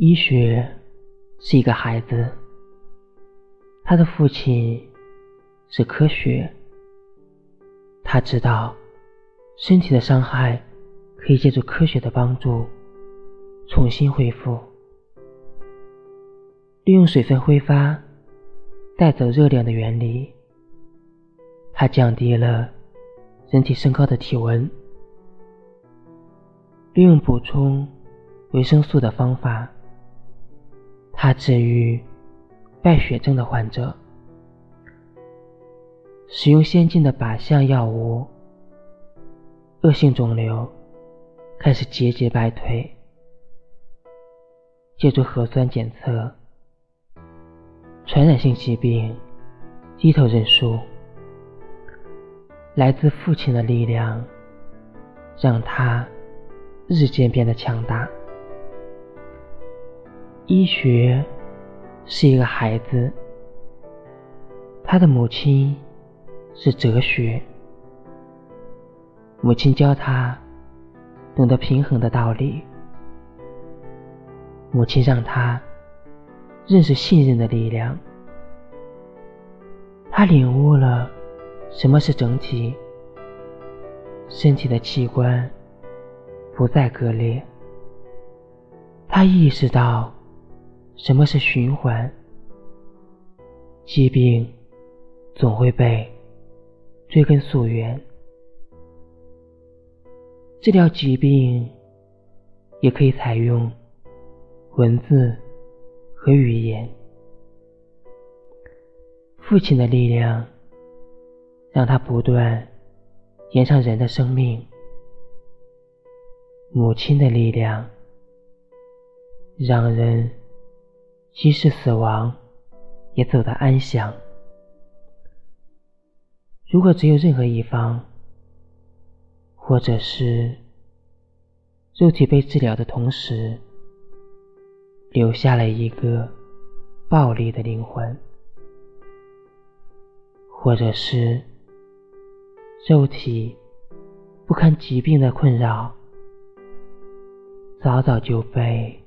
医学是一个孩子，他的父亲是科学。他知道身体的伤害可以借助科学的帮助重新恢复，利用水分挥发带走热量的原理，它降低了人体升高的体温。利用补充维生素的方法。他治愈败血症的患者，使用先进的靶向药物，恶性肿瘤开始节节败退。借助核酸检测，传染性疾病低头认输。来自父亲的力量，让他日渐变得强大。医学是一个孩子，他的母亲是哲学。母亲教他懂得平衡的道理，母亲让他认识信任的力量。他领悟了什么是整体，身体的器官不再割裂。他意识到。什么是循环？疾病总会被追根溯源。治疗疾病也可以采用文字和语言。父亲的力量让他不断延长人的生命，母亲的力量让人。即使死亡，也走得安详。如果只有任何一方，或者是肉体被治疗的同时，留下了一个暴力的灵魂，或者是肉体不堪疾病的困扰，早早就被。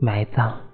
埋葬。